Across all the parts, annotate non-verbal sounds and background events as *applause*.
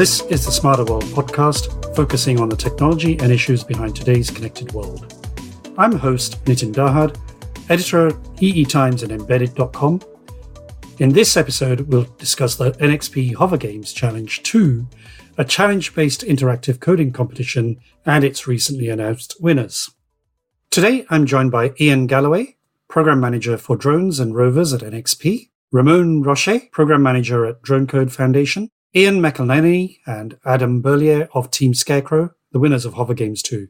This is the Smarter World podcast, focusing on the technology and issues behind today's connected world. I'm host Nitin Dahad, editor at EE Times and Embedded.com. In this episode, we'll discuss the NXP HoverGames Challenge 2, a challenge based interactive coding competition, and its recently announced winners. Today, I'm joined by Iain Galloway, Program Manager for Drones and Rovers at NXP, Ramon Roche, Program Manager at Drone Code Foundation, Ian McElhenny and Adam Berlier of Team Scarecrow, the winners of HoverGames 2.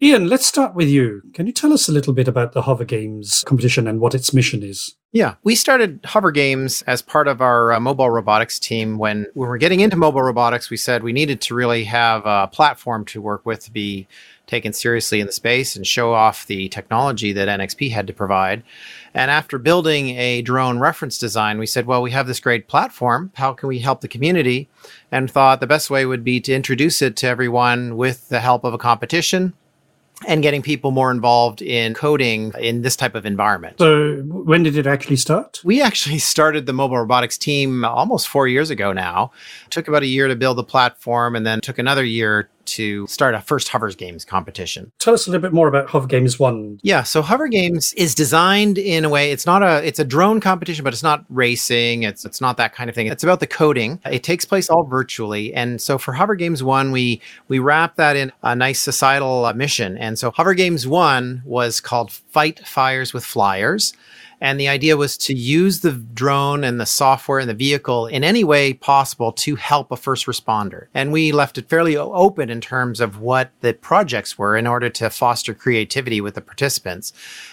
Iain, let's start with you. Can you tell us a little bit about the HoverGames competition and what its mission is? Yeah, we started HoverGames as part of our uh, mobile robotics team. When we were getting into mobile robotics, we said we needed to really have a platform to work with to be taken seriously in the space and show off the technology that NXP had to provide. And after building a drone reference design, we said, well, we have this great platform. How can we help the community? And thought the best way would be to introduce it to everyone with the help of a competition and getting people more involved in coding in this type of environment. So, when did it actually start? We actually *laughs* started the mobile robotics team almost four years ago now. It took about a year to build the platform and then took another year to start a first Hovers Games competition. Tell us a little bit more about HoverGames 1. Yeah, so HoverGames is designed in a way it's not a it's a drone competition but it's not racing, it's it's not that kind of thing. It's about the coding. It takes place all virtually. And so for HoverGames 1 we we wrap that in a nice societal uh, mission. And so HoverGames 1 was called Fight Fires with Flyers. And the idea was to use the drone and the software and the vehicle in any way possible to help a first responder. And we left it fairly open in terms of what the projects were in order to foster creativity with the participants.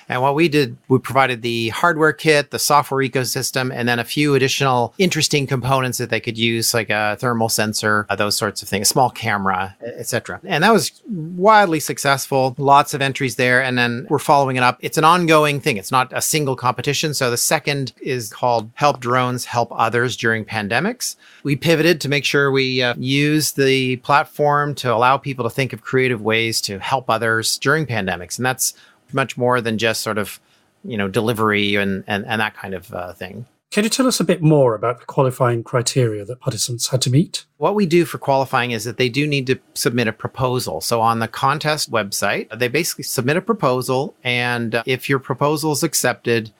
And what we did, we provided the hardware kit, the software ecosystem, and then a few additional interesting components that they could use, like a thermal sensor, uh, those sorts of things, a small camera, etc. And that was wildly successful. Lots of entries there. And then we're following it up. It's an ongoing thing. It's not a single competition. So the second is called Help Drones Help Others During Pandemics. We pivoted to make sure we uh, use the platform to allow people to think of creative ways to help others during pandemics. And that's much more than just sort of you know delivery and and, and that kind of uh, thing. Can you tell us a bit more about the qualifying criteria that participants had to meet? What we do for qualifying is that they do need to submit a proposal. So on the contest website, they basically submit a proposal, and if your proposal is accepted,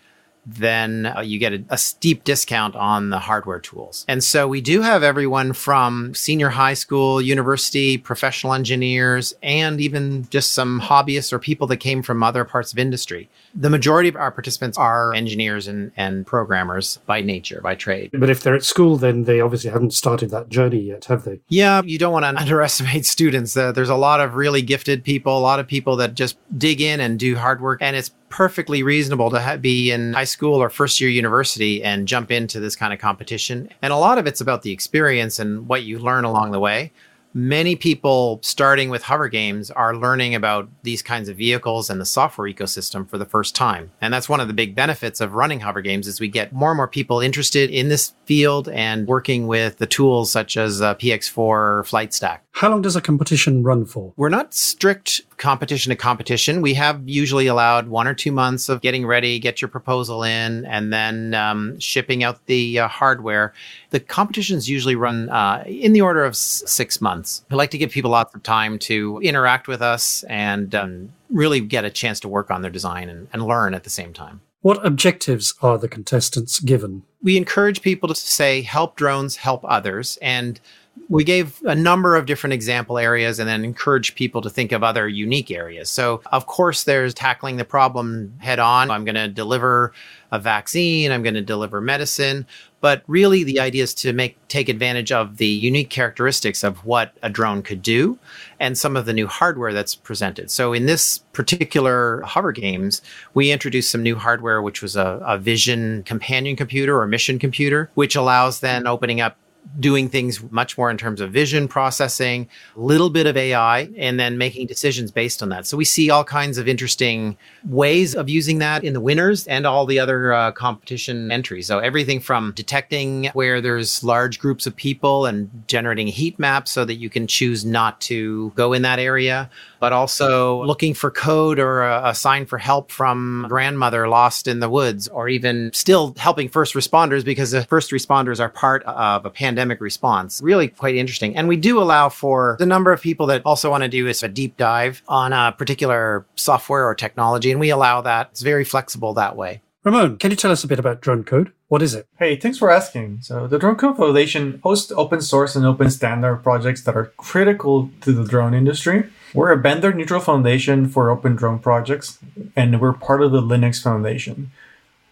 then uh, you get a, a, steep discount on the hardware tools. And so we do have everyone from senior high school, university, professional engineers, and even just some hobbyists or people that came from other parts of industry. The majority of our participants are engineers and, and programmers by nature, by trade. But if they're at school, then they obviously haven't started that journey yet, have they? Yeah, you don't want to *laughs* underestimate students. Uh, there's a lot of really gifted people, a lot of people that just dig in and do hard work. And it's perfectly reasonable to ha- be in high school or first year university and jump into this kind of competition. And a lot of it's about the experience and what you learn along the way. Many people starting with hover games are learning about these kinds of vehicles and the software ecosystem for the first time. And that's one of the big benefits of running hover games is we get more and more people interested in this field and working with the tools such as uh, px4 flight stack how long does a competition run for we're not strict competition to competition we have usually allowed one or two months of getting ready get your proposal in and then um, shipping out the uh, hardware the competitions usually run uh, in the order of s- six months. We like to give people lots of time to interact with us and um, really get a chance to work on their design and, and learn at the same time. What objectives are the contestants given? We encourage people to say, help drones, help others. And we gave a number of different example areas and then encourage people to think of other unique areas. So, of course, there's tackling the problem head on. I'm going to deliver a vaccine, I'm going to deliver medicine. But really, the idea is to make take advantage of the unique characteristics of what a drone could do, and some of the new hardware that's presented. So, in this particular hover games, we introduced some new hardware, which was a, a vision companion computer or mission computer, which allows then opening up doing things much more in terms of vision processing, a little bit of AI, and then making decisions based on that. So we see all kinds of interesting ways of using that in the winners and all the other uh, competition entries. So everything from detecting where there's large groups of people and generating heat maps so that you can choose not to go in that area, but also looking for code or a, a sign for help from grandmother lost in the woods, or even still helping first responders because the first responders are part of a pandemic response. Really quite interesting. And we do allow for the number of people that also want to do is a deep dive on a particular software or technology. And we allow that. It's very flexible that way. Ramon, can you tell us a bit about Drone Code? What is it? Hey, thanks for asking. So, the Drone Code Foundation hosts open source and open standard projects that are critical to the drone industry. We're a vendor neutral foundation for open drone projects, and we're part of the Linux Foundation.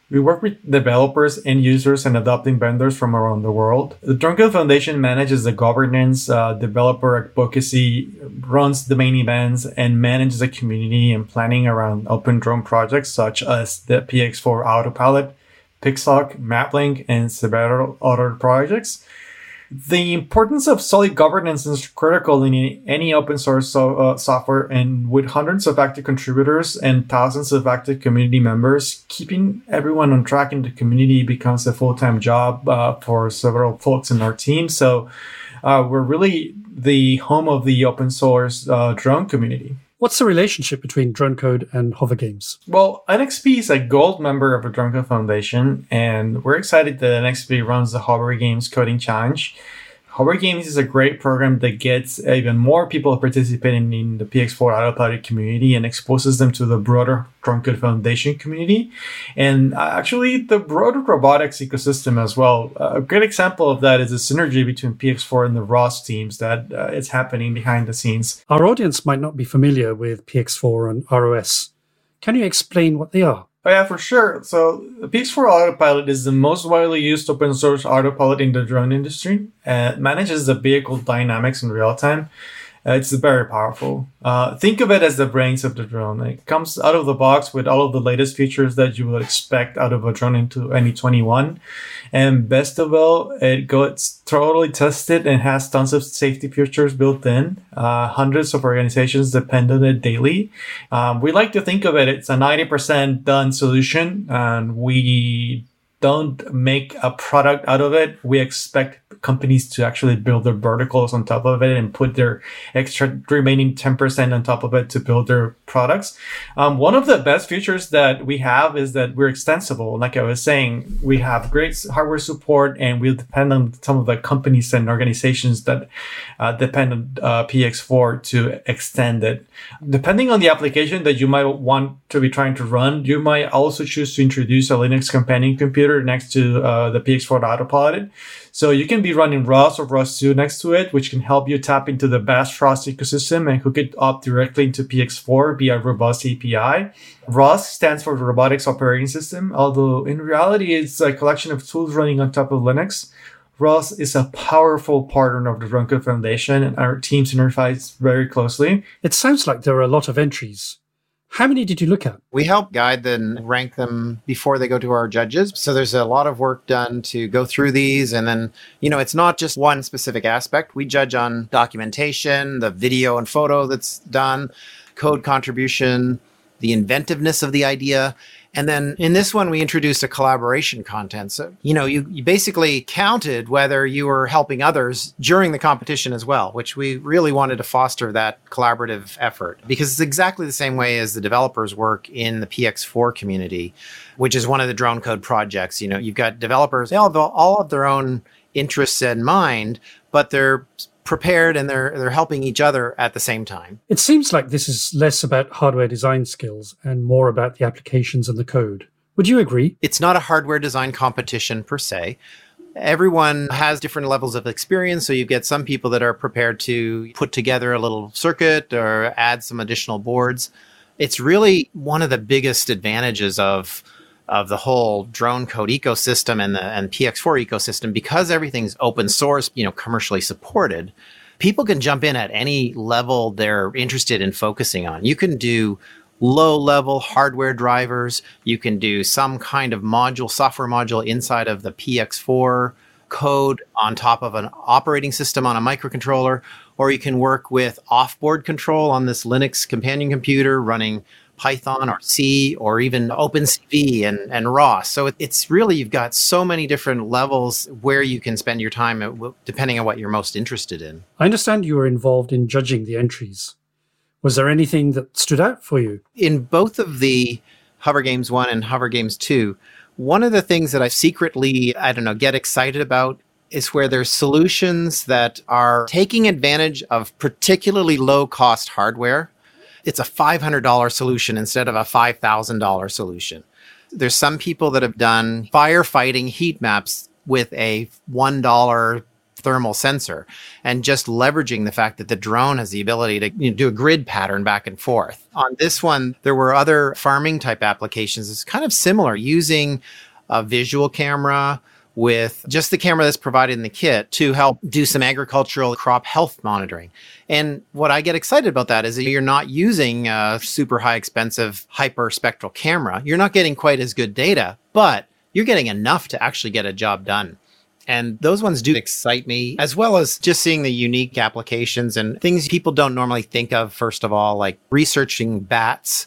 We work with developers, end users, and adopting vendors from around the world. The Drone Code Foundation manages the governance, uh, developer advocacy, runs the main events, and manages the community and planning around open drone projects such as the PX4 Autopilot, Pixhawk, MAVLink, and several other projects. The importance of solid governance is critical in any open source so, uh, software, and with hundreds of active contributors and thousands of active community members, keeping everyone on track in the community becomes a full time job uh, for several folks in our team. So, uh, we're really the home of the open source uh, drone community. What's the relationship between Drone Code and HoverGames? Well, NXP is a gold member of the Drone Code Foundation, and we're excited that NXP runs the HoverGames Coding Challenge. HoverGames is a great program that gets even more people participating in the PX4 Autopilot community and exposes them to the broader Code Foundation community and uh, actually the broader robotics ecosystem as well. A great example of that is the synergy between PX4 and the ROS teams that uh, is happening behind the scenes. Our audience might not be familiar with PX4 and ROS. Can you explain what they are? Oh yeah, for sure. So the PX4 Autopilot is the most widely used open source autopilot in the drone industry. It manages the vehicle dynamics in real time it's very powerful. Uh, think of it as the brains of the drone. It comes out of the box with all of the latest features that you would expect out of a drone into any 21. And best of all, it gets totally tested and has tons of safety features built in. Uh, hundreds of organizations depend on it daily. Um, we like to think of it, it's a 90% done solution and we don't make a product out of it. We expect companies to actually build their verticals on top of it and put their extra remaining 10% on top of it to build their products. Um, one of the best features that we have is that we're extensible. Like I was saying, we have great hardware support and we depend on some of the companies and organizations that uh, depend on uh, PX4 to extend it. Depending on the application that you might want to be trying to run, you might also choose to introduce a Linux companion computer next to uh, the PX4 autopilot. So you can be running ROS or ROS2 next to it, which can help you tap into the Bash ROS ecosystem and hook it up directly into PX4 via robust API. ROS stands for Robotics Operating System, although in reality it's a collection of tools running on top of Linux. ROS is a powerful partner of the Code Foundation and our teams interface very closely. It sounds like there are a lot of entries. How many did you look at? We help guide and rank them before they go to our judges. So there's a lot of work done to go through these. And then, you know, it's not just one specific aspect. We judge on documentation, the video and photo that's done, code contribution, the inventiveness of the idea. And then in this one, we introduced a collaboration content. So, you know, you, you basically counted whether you were helping others during the competition as well, which we really wanted to foster that collaborative effort because it's exactly the same way as the developers work in the PX4 community, which is one of the drone code projects. You know, you've got developers, they all have all of their own interests in mind, but they're prepared and they're they're helping each other at the same time. It seems like this is less about hardware design skills and more about the applications and the code. Would you agree? It's not a hardware design competition per se. Everyone has different levels of experience, so you get some people that are prepared to put together a little circuit or add some additional boards. It's really one of the biggest advantages of of the whole drone code ecosystem and the and PX4 ecosystem because everything's open source, you know, commercially supported. People can jump in at any level they're interested in focusing on. You can do low level hardware drivers. You can do some kind of module, software module inside of the PX4 code on top of an operating system on a microcontroller, or you can work with offboard control on this Linux companion computer running Python or C or even OpenCV and, and ROS. So it's really, you've got so many different levels where you can spend your time uh, depending on what you're most interested in. I understand you were involved in judging the entries. Was there anything that stood out for you? In both of the HoverGames 1 and HoverGames 2, one of the things that I secretly, I don't know, get excited about is where there's solutions that are taking advantage of particularly low cost hardware it's a $500 solution instead of a $5,000 solution. There's some people that have done firefighting heat maps with a $1 thermal sensor and just leveraging the fact that the drone has the ability to you know, do a grid pattern back and forth. On this one, there were other farming type applications. It's kind of similar using a visual camera, with just the camera that's provided in the kit to help do some agricultural crop health monitoring. And what I get excited about that is that you're not using a super high expensive hyperspectral camera. You're not getting quite as good data, but you're getting enough to actually get a job done. And those ones do excite me, as well as just seeing the unique applications and things people don't normally think of, first of all, like researching bats.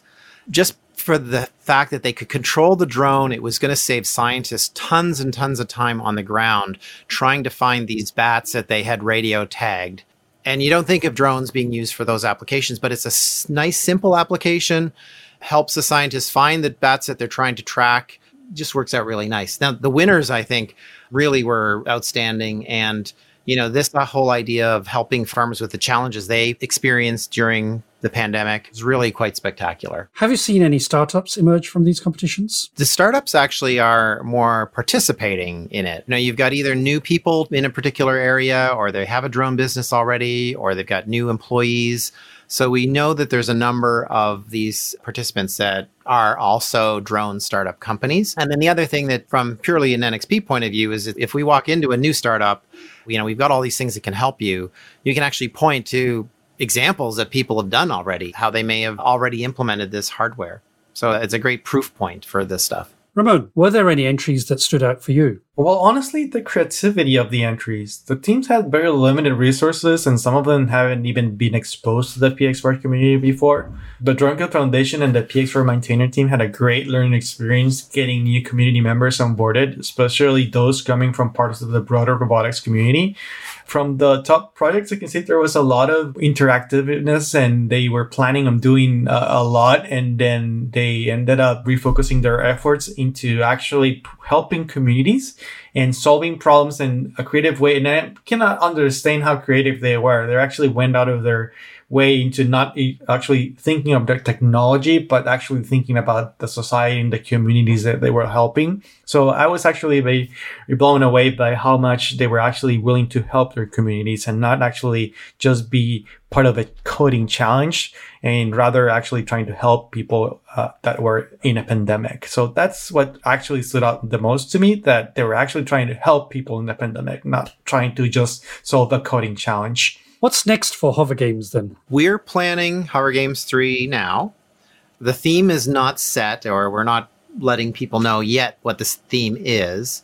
Just for the fact that they could control the drone. It was going to save scientists tons and tons of time on the ground trying to find these bats that they had radio tagged. And you don't think of drones being used for those applications, but it's a nice, simple application. Helps the scientists find the bats that they're trying to track. Just works out really nice. Now, the winners, I think, really were outstanding. And you know, this whole idea of helping farmers with the challenges they experienced during the pandemic is really quite spectacular. Have you seen any startups emerge from these competitions? The startups actually are more participating in it. Now, you've got either new people in a particular area, or they have a drone business already, or they've got new employees. So we know that there's a number of these participants that are also drone startup companies. And then the other thing that from purely an NXP point of view is if we walk into a new startup, you know, we've got all these things that can help you. You can actually point to examples that people have done already, how they may have already implemented this hardware. So it's a great proof point for this stuff. Ramon, were there any entries that stood out for you? Well, honestly, the creativity of the entries. The teams had very limited resources, and some of them haven't even been exposed to the PX4 community before. The DroneCode Foundation and the PX4 maintainer team had a great learning experience getting new community members onboarded, especially those coming from parts of the broader robotics community from the top projects, I can see there was a lot of interactiveness and they were planning on doing a, a lot. And then they ended up refocusing their efforts into actually helping communities and solving problems in a creative way. And I cannot understand how creative they were. They actually went out of their way into not actually thinking of the technology, but actually thinking about the society and the communities that they were helping. So I was actually very blown away by how much they were actually willing to help their communities and not actually just be part of a coding challenge and rather actually trying to help people uh, that were in a pandemic. So that's what actually stood out the most to me that they were actually trying to help people in the pandemic, not trying to just solve a coding challenge. What's next for HoverGames then? We're planning HoverGames 3 now. The theme is not set, or we're not letting people know yet what this theme is.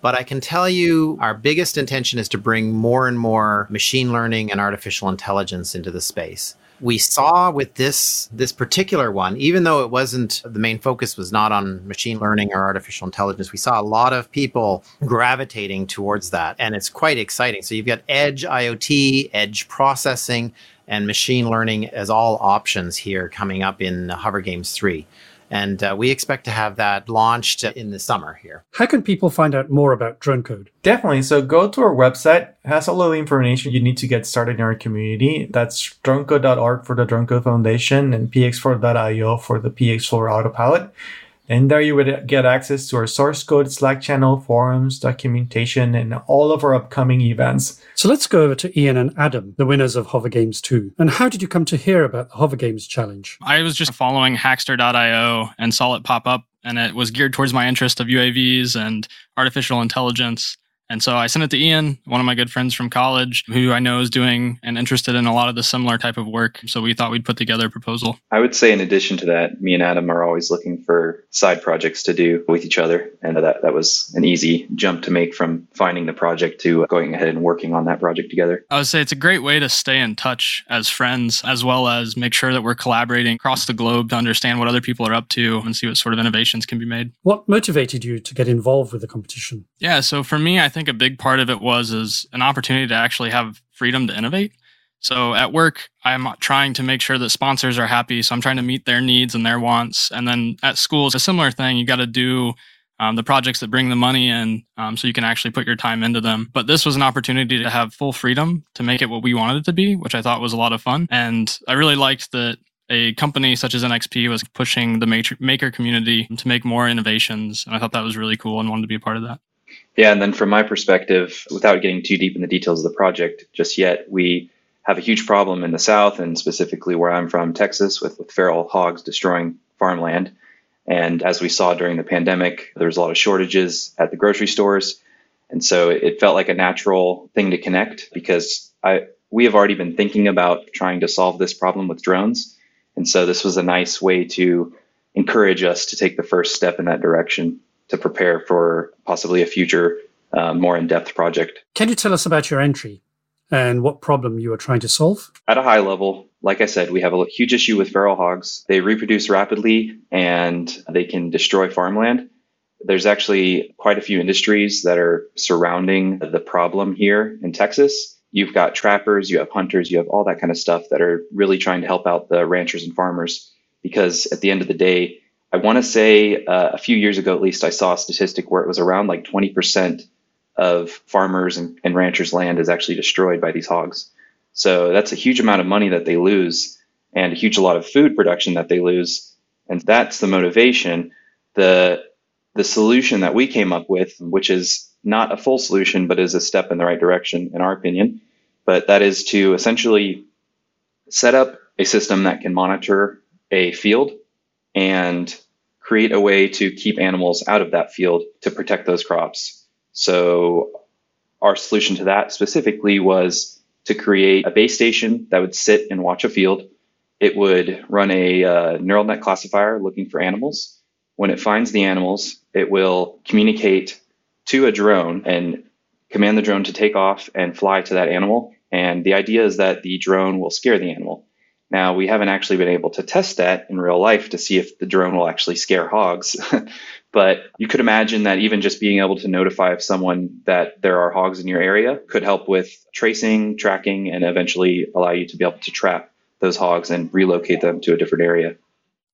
But I can tell you our biggest intention is to bring more and more machine learning and artificial intelligence into the space we saw with this this particular one, even though it wasn't the main focus was not on machine learning or artificial intelligence, we saw a lot of people gravitating towards that, and it's quite exciting. So you've got edge IoT, edge processing, and machine learning as all options here coming up in HoverGames three. And uh, we expect to have that launched in the summer here. How can people find out more about drone code? Definitely. So go to our website. It has all of the information you need to get started in our community. That's dronecode.org for the DroneCode Foundation and px4.io for the PX4 Autopilot. And there you would get access to our source code, Slack channel, forums, documentation, and all of our upcoming events. So let's go over to Ian and Adam, the winners of HoverGames 2. And how did you come to hear about the HoverGames challenge? I was just following hackster.io and saw it pop up, and it was geared towards my interest of UAVs and artificial intelligence. And so I sent it to Ian, one of my good friends from college, who I know is doing and interested in a lot of the similar type of work. So we thought we'd put together a proposal. I would say, in addition to that, me and Adam are always looking for side projects to do with each other. And that, that was an easy jump to make from finding the project to going ahead and working on that project together. I would say it's a great way to stay in touch as friends, as well as make sure that we're collaborating across the globe to understand what other people are up to and see what sort of innovations can be made. What motivated you to get involved with the competition? Yeah, so for me, I think a big part of it was is an opportunity to actually have freedom to innovate. So at work, I'm trying to make sure that sponsors are happy. So I'm trying to meet their needs and their wants. And then at school, it's a similar thing. You got to do um, the projects that bring the money in um, so you can actually put your time into them. But this was an opportunity to have full freedom to make it what we wanted it to be, which I thought was a lot of fun. And I really liked that a company such as NXP was pushing the maker community to make more innovations. And I thought that was really cool and wanted to be a part of that. Yeah, and then from my perspective, without getting too deep in the details of the project just yet, we have a huge problem in the South and specifically where I'm from, Texas, with, with feral hogs destroying farmland. And as we saw during the pandemic, there was a lot of shortages at the grocery stores. And so it felt like a natural thing to connect because I we have already been thinking about trying to solve this problem with drones. And so this was a nice way to encourage us to take the first step in that direction to prepare for possibly a future uh, more in-depth project. Can you tell us about your entry and what problem you are trying to solve? At a high level, like I said, we have a huge issue with feral hogs. They reproduce rapidly and they can destroy farmland. There's actually quite a few industries that are surrounding the problem here in Texas you've got trappers, you have hunters, you have all that kind of stuff that are really trying to help out the ranchers and farmers. Because at the end of the day, I want to say uh, a few years ago, at least, I saw a statistic where it was around like 20% of farmers and, and ranchers' land is actually destroyed by these hogs. So that's a huge amount of money that they lose and a huge lot of food production that they lose. And that's the motivation. The the solution that we came up with, which is not a full solution, but is a step in the right direction, in our opinion. But that is to essentially set up a system that can monitor a field and create a way to keep animals out of that field to protect those crops. So, our solution to that specifically was to create a base station that would sit and watch a field. It would run a uh, neural net classifier looking for animals. When it finds the animals, it will communicate to a drone and command the drone to take off and fly to that animal. And the idea is that the drone will scare the animal. Now, we haven't actually been able to test that in real life to see if the drone will actually scare hogs. *laughs* but you could imagine that even just being able to notify someone that there are hogs in your area could help with tracing, tracking, and eventually allow you to be able to trap those hogs and relocate them to a different area.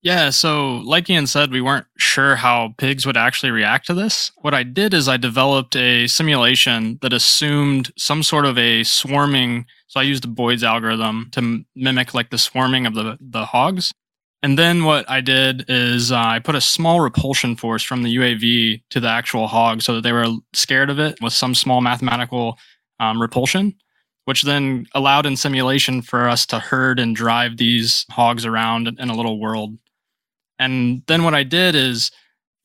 Yeah, so like Ian said, we weren't sure how pigs would actually react to this. What I did is I developed a simulation that assumed some sort of a swarming. So I used the Boids algorithm to mimic like the swarming of the, the hogs. And then what I did is uh, I put a small repulsion force from the UAV to the actual hog so that they were scared of it with some small mathematical um, repulsion which then allowed in simulation for us to herd and drive these hogs around in a little world. And then what I did is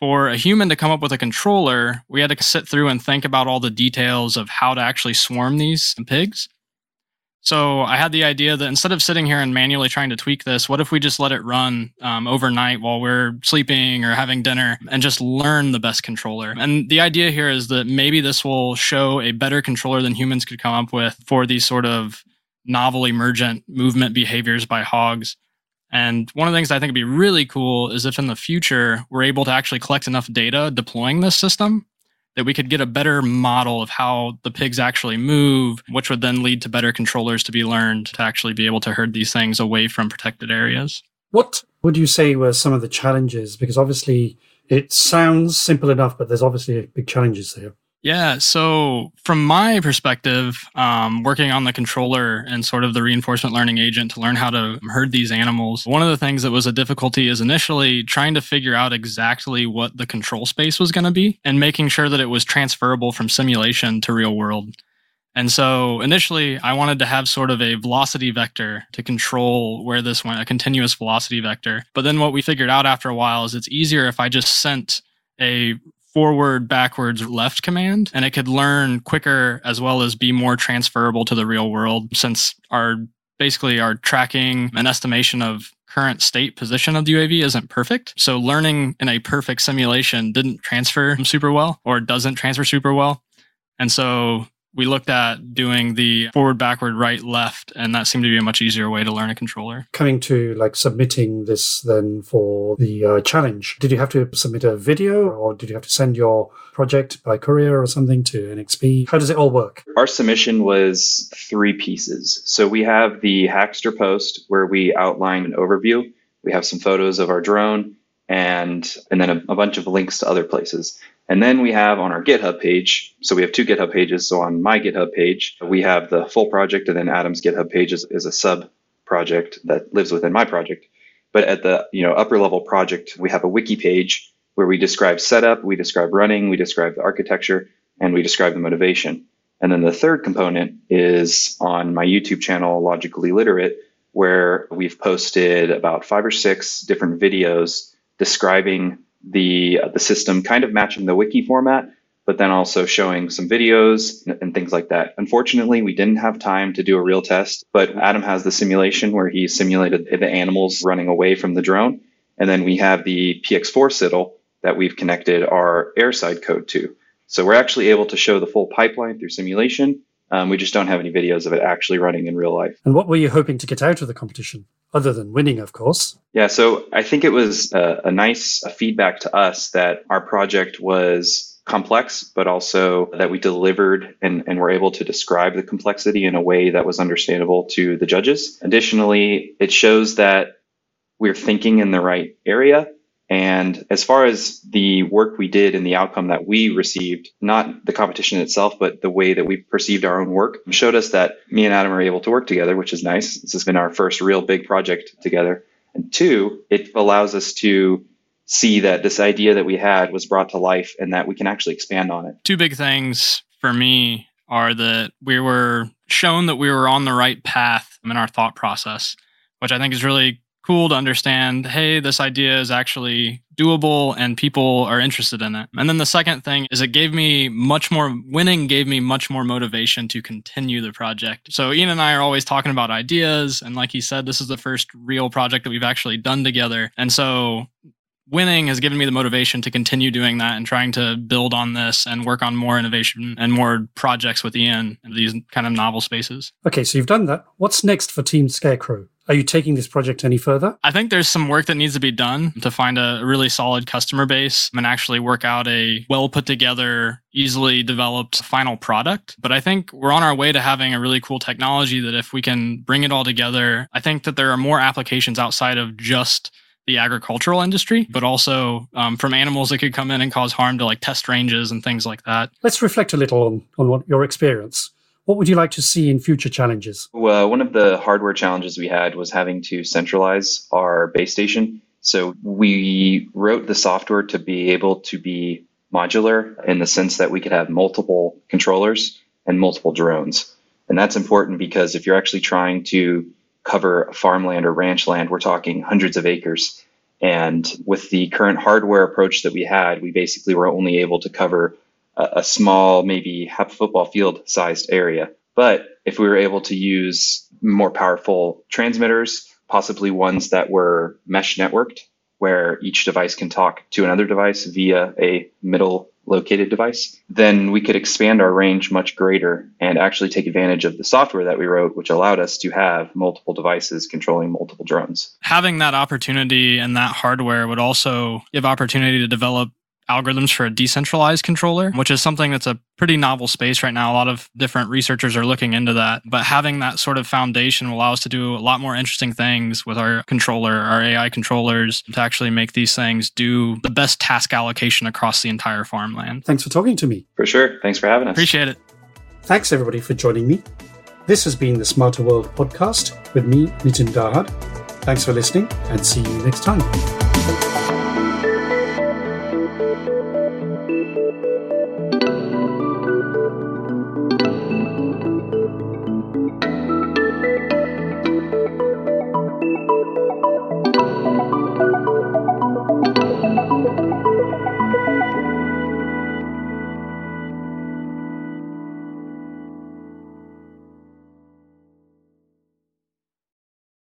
for a human to come up with a controller, we had to sit through and think about all the details of how to actually swarm these pigs. So I had the idea that instead of sitting here and manually trying to tweak this, what if we just let it run um, overnight while we're sleeping or having dinner and just learn the best controller? And the idea here is that maybe this will show a better controller than humans could come up with for these sort of novel emergent movement behaviors by hogs. And one of the things I think would be really cool is if in the future we're able to actually collect enough data deploying this system that we could get a better model of how the pigs actually move, which would then lead to better controllers to be learned to actually be able to herd these things away from protected areas. What would you say were some of the challenges? Because obviously it sounds simple enough, but there's obviously big challenges there. Yeah. So, from my perspective, um, working on the controller and sort of the reinforcement learning agent to learn how to herd these animals, one of the things that was a difficulty is initially trying to figure out exactly what the control space was going to be and making sure that it was transferable from simulation to real world. And so initially, I wanted to have sort of a velocity vector to control where this went, a continuous velocity vector. But then what we figured out after a while is it's easier if I just sent a forward, backwards, left command, and it could learn quicker as well as be more transferable to the real world since our basically our tracking and estimation of current state position of the UAV isn't perfect. So learning in a perfect simulation didn't transfer super well or doesn't transfer super well. And so we looked at doing the forward, backward, right, left, and that seemed to be a much easier way to learn a controller. Coming to like submitting this then for the uh, challenge, did you have to submit a video or did you have to send your project by courier or something to NXP? How does it all work? Our submission was three pieces. So we have the Hackster post where we outline an overview. We have some photos of our drone and and then a, a bunch of links to other places. And then we have on our GitHub page, so we have two GitHub pages. So on my GitHub page, we have the full project, and then Adam's GitHub page is, is a sub project that lives within my project. But at the you know upper level project, we have a wiki page where we describe setup, we describe running, we describe the architecture, and we describe the motivation. And then the third component is on my YouTube channel, Logically Literate, where we've posted about five or six different videos describing the uh, the system kind of matching the wiki format, but then also showing some videos and, things like that. Unfortunately, we didn't have time to do a real test, but Adam has the simulation where he simulated the animals running away from the drone, and then we have the PX4 SITL that we've connected our airside code to. So we're actually able to show the full pipeline through simulation. Um, we just don't have any videos of it actually running in real life. And what were you hoping to get out of the competition? other than winning, of course. Yeah, so I think it was a, a nice feedback to us that our project was complex, but also that we delivered and, and were able to describe the complexity in a way that was understandable to the judges. Additionally, it shows that we're thinking in the right area and as far as the work we did and the outcome that we received, not the competition itself, but the way that we perceived our own work, showed us that me and Adam are able to work together, which is nice. This has been our first real big project together. And two, it allows us to see that this idea that we had was brought to life and that we can actually expand on it. Two big things for me are that we were shown that we were on the right path in our thought process, which I think is really cool to understand hey this idea is actually doable and people are interested in it and then the second thing is it gave me much more winning gave me much more motivation to continue the project so ian and i are always talking about ideas and like he said this is the first real project that we've actually done together and so winning has given me the motivation to continue doing that and trying to build on this and work on more innovation and more projects with Ian in these kind of novel spaces. Okay, so you've done that. What's next for Team Scarecrow? Are you taking this project any further? I think there's some work that needs to be done to find a really solid customer base and actually work out a well put together, easily developed final product. But I think we're on our way to having a really cool technology that if we can bring it all together, I think that there are more applications outside of just the agricultural industry, but also um, from animals that could come in and cause harm to like test ranges and things like that. Let's reflect a little on, on what your experience. What would you like to see in future challenges? Well, one of the hardware challenges we had was having to centralize our base station. So we wrote the software to be able to be modular in the sense that we could have multiple controllers and multiple drones. And that's important because if you're actually trying to cover farmland or ranch land, we're talking hundreds of acres. And with the current hardware approach that we had, we basically were only able to cover a, a small, maybe half football field sized area. But if we were able to use more powerful transmitters, possibly ones that were mesh networked, where each device can talk to another device via a middle located device, then we could expand our range much greater and actually take advantage of the software that we wrote, which allowed us to have multiple devices controlling multiple drones. Having that opportunity and that hardware would also give opportunity to develop algorithms for a decentralized controller, which is something that's a pretty novel space right now. A lot of different researchers are looking into that. But having that sort of foundation will allow us to do a lot more interesting things with our controller, our AI controllers, to actually make these things do the best task allocation across the entire farmland. Thanks for talking to me. For sure. Thanks for having us. Appreciate it. Thanks, everybody, for joining me. This has been the Smarter World podcast with me, Nitin Dahad. Thanks for listening and see you next time.